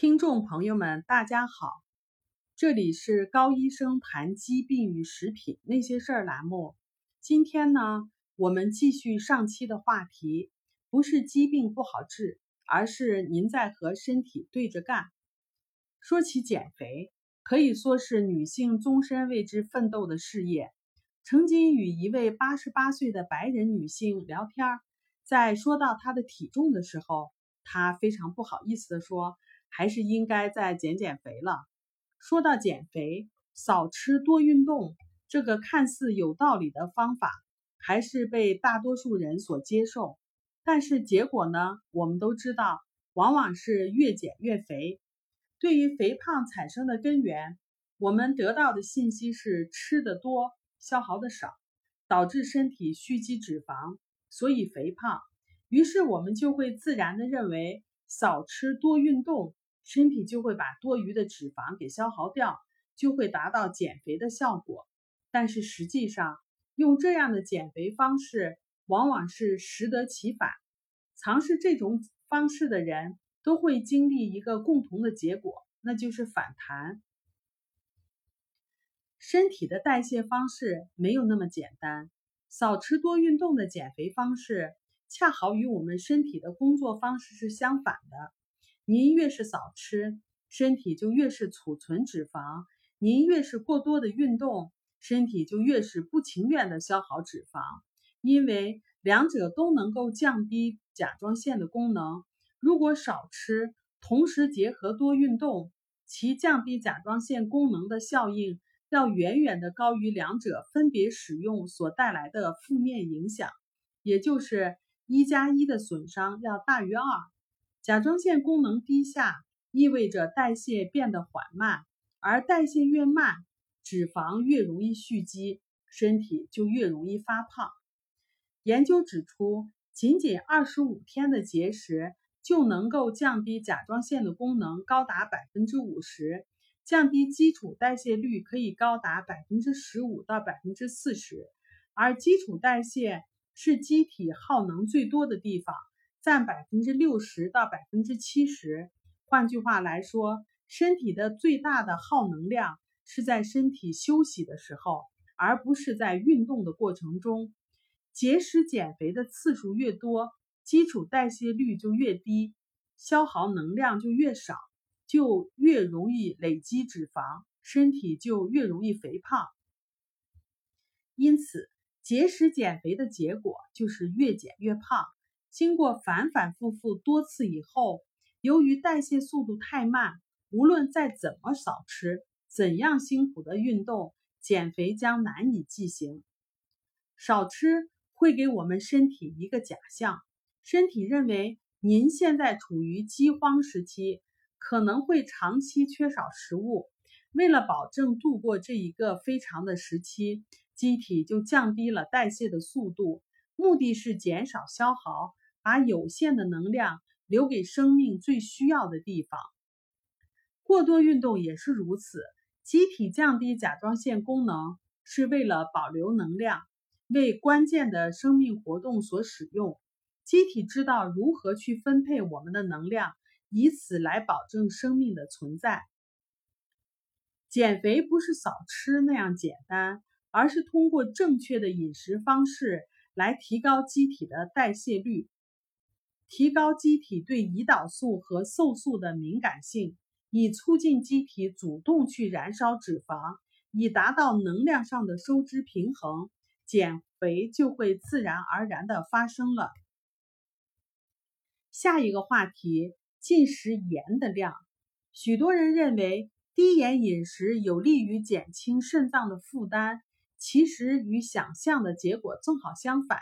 听众朋友们，大家好，这里是高医生谈疾病与食品那些事儿栏目。今天呢，我们继续上期的话题，不是疾病不好治，而是您在和身体对着干。说起减肥，可以说是女性终身为之奋斗的事业。曾经与一位八十八岁的白人女性聊天，在说到她的体重的时候，她非常不好意思地说。还是应该再减减肥了。说到减肥，少吃多运动这个看似有道理的方法，还是被大多数人所接受。但是结果呢？我们都知道，往往是越减越肥。对于肥胖产生的根源，我们得到的信息是吃的多，消耗的少，导致身体蓄积脂肪，所以肥胖。于是我们就会自然的认为，少吃多运动。身体就会把多余的脂肪给消耗掉，就会达到减肥的效果。但是实际上，用这样的减肥方式往往是适得其反。尝试这种方式的人都会经历一个共同的结果，那就是反弹。身体的代谢方式没有那么简单，少吃多运动的减肥方式，恰好与我们身体的工作方式是相反的。您越是少吃，身体就越是储存脂肪；您越是过多的运动，身体就越是不情愿的消耗脂肪。因为两者都能够降低甲状腺的功能。如果少吃，同时结合多运动，其降低甲状腺功能的效应要远远的高于两者分别使用所带来的负面影响，也就是一加一的损伤要大于二。甲状腺功能低下意味着代谢变得缓慢，而代谢越慢，脂肪越容易蓄积，身体就越容易发胖。研究指出，仅仅二十五天的节食就能够降低甲状腺的功能高达百分之五十，降低基础代谢率可以高达百分之十五到百分之四十，而基础代谢是机体耗能最多的地方。占百分之六十到百分之七十。换句话来说，身体的最大的耗能量是在身体休息的时候，而不是在运动的过程中。节食减肥的次数越多，基础代谢率就越低，消耗能量就越少，就越容易累积脂肪，身体就越容易肥胖。因此，节食减肥的结果就是越减越胖。经过反反复复多次以后，由于代谢速度太慢，无论再怎么少吃，怎样辛苦的运动，减肥将难以进行。少吃会给我们身体一个假象，身体认为您现在处于饥荒时期，可能会长期缺少食物。为了保证度过这一个非常的时期，机体就降低了代谢的速度，目的是减少消耗。把有限的能量留给生命最需要的地方。过多运动也是如此。机体降低甲状腺功能是为了保留能量，为关键的生命活动所使用。机体知道如何去分配我们的能量，以此来保证生命的存在。减肥不是少吃那样简单，而是通过正确的饮食方式来提高机体的代谢率。提高机体对胰岛素和瘦素的敏感性，以促进机体主动去燃烧脂肪，以达到能量上的收支平衡，减肥就会自然而然的发生了。下一个话题：进食盐的量。许多人认为低盐饮食有利于减轻肾脏的负担，其实与想象的结果正好相反。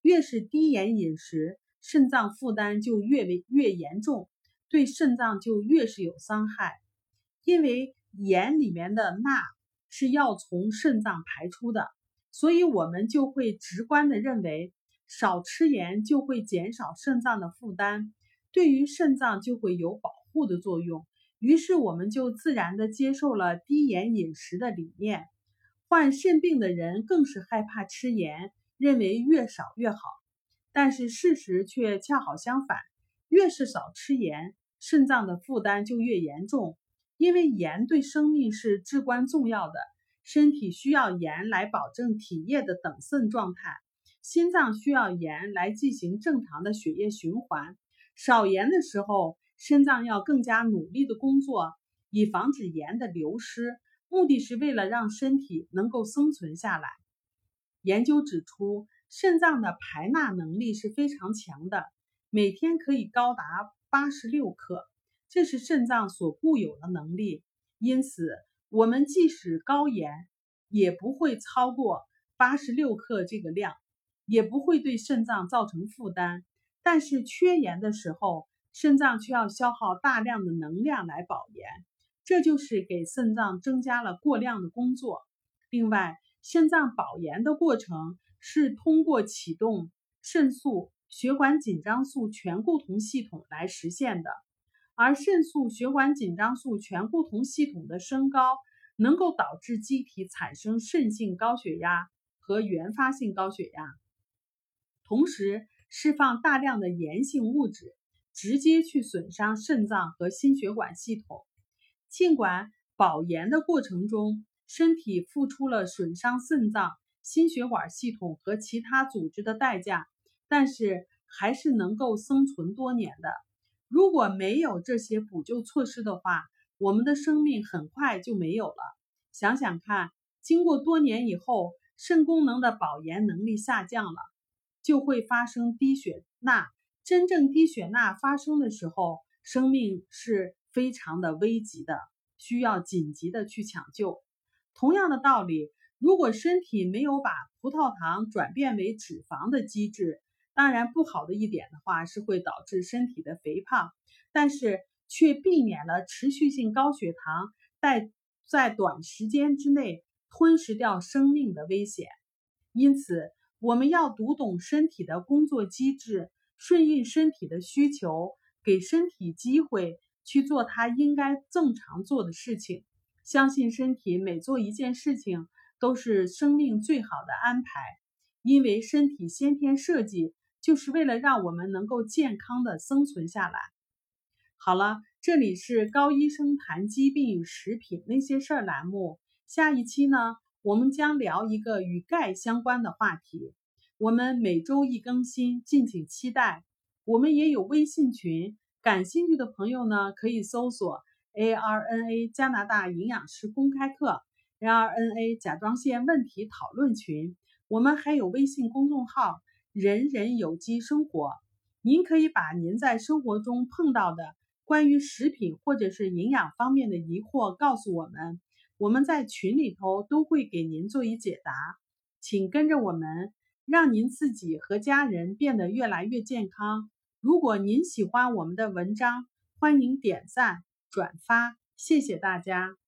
越是低盐饮食，肾脏负担就越为越严重，对肾脏就越是有伤害。因为盐里面的钠是要从肾脏排出的，所以我们就会直观的认为少吃盐就会减少肾脏的负担，对于肾脏就会有保护的作用。于是我们就自然的接受了低盐饮食的理念。患肾病的人更是害怕吃盐，认为越少越好。但是事实却恰好相反，越是少吃盐，肾脏的负担就越严重。因为盐对生命是至关重要的，身体需要盐来保证体液的等渗状态，心脏需要盐来进行正常的血液循环。少盐的时候，肾脏要更加努力的工作，以防止盐的流失，目的是为了让身体能够生存下来。研究指出，肾脏的排钠能力是非常强的，每天可以高达八十六克。这是肾脏所固有的能力，因此我们即使高盐，也不会超过八十六克这个量，也不会对肾脏造成负担。但是缺盐的时候，肾脏却要消耗大量的能量来保盐，这就是给肾脏增加了过量的工作。另外，肾脏保盐的过程是通过启动肾素血管紧张素醛固酮系统来实现的。而肾素血管紧张素醛固酮系统的升高，能够导致机体产生肾性高血压和原发性高血压，同时释放大量的炎性物质，直接去损伤肾脏和心血管系统。尽管保盐的过程中，身体付出了损伤肾脏、心血管系统和其他组织的代价，但是还是能够生存多年的。如果没有这些补救措施的话，我们的生命很快就没有了。想想看，经过多年以后，肾功能的保盐能力下降了，就会发生低血钠。真正低血钠发生的时候，生命是非常的危急的，需要紧急的去抢救。同样的道理，如果身体没有把葡萄糖转变为脂肪的机制，当然，不好的一点的话是会导致身体的肥胖，但是却避免了持续性高血糖在在短时间之内吞噬掉生命的危险。因此，我们要读懂身体的工作机制，顺应身体的需求，给身体机会去做它应该正常做的事情。相信身体每做一件事情都是生命最好的安排，因为身体先天设计。就是为了让我们能够健康的生存下来。好了，这里是高医生谈疾病与食品那些事儿栏目。下一期呢，我们将聊一个与钙相关的话题。我们每周一更新，敬请期待。我们也有微信群，感兴趣的朋友呢，可以搜索 ARNA 加拿大营养师公开课 r n a 甲状腺问题讨论群。我们还有微信公众号。人人有机生活，您可以把您在生活中碰到的关于食品或者是营养方面的疑惑告诉我们，我们在群里头都会给您做一解答。请跟着我们，让您自己和家人变得越来越健康。如果您喜欢我们的文章，欢迎点赞转发，谢谢大家。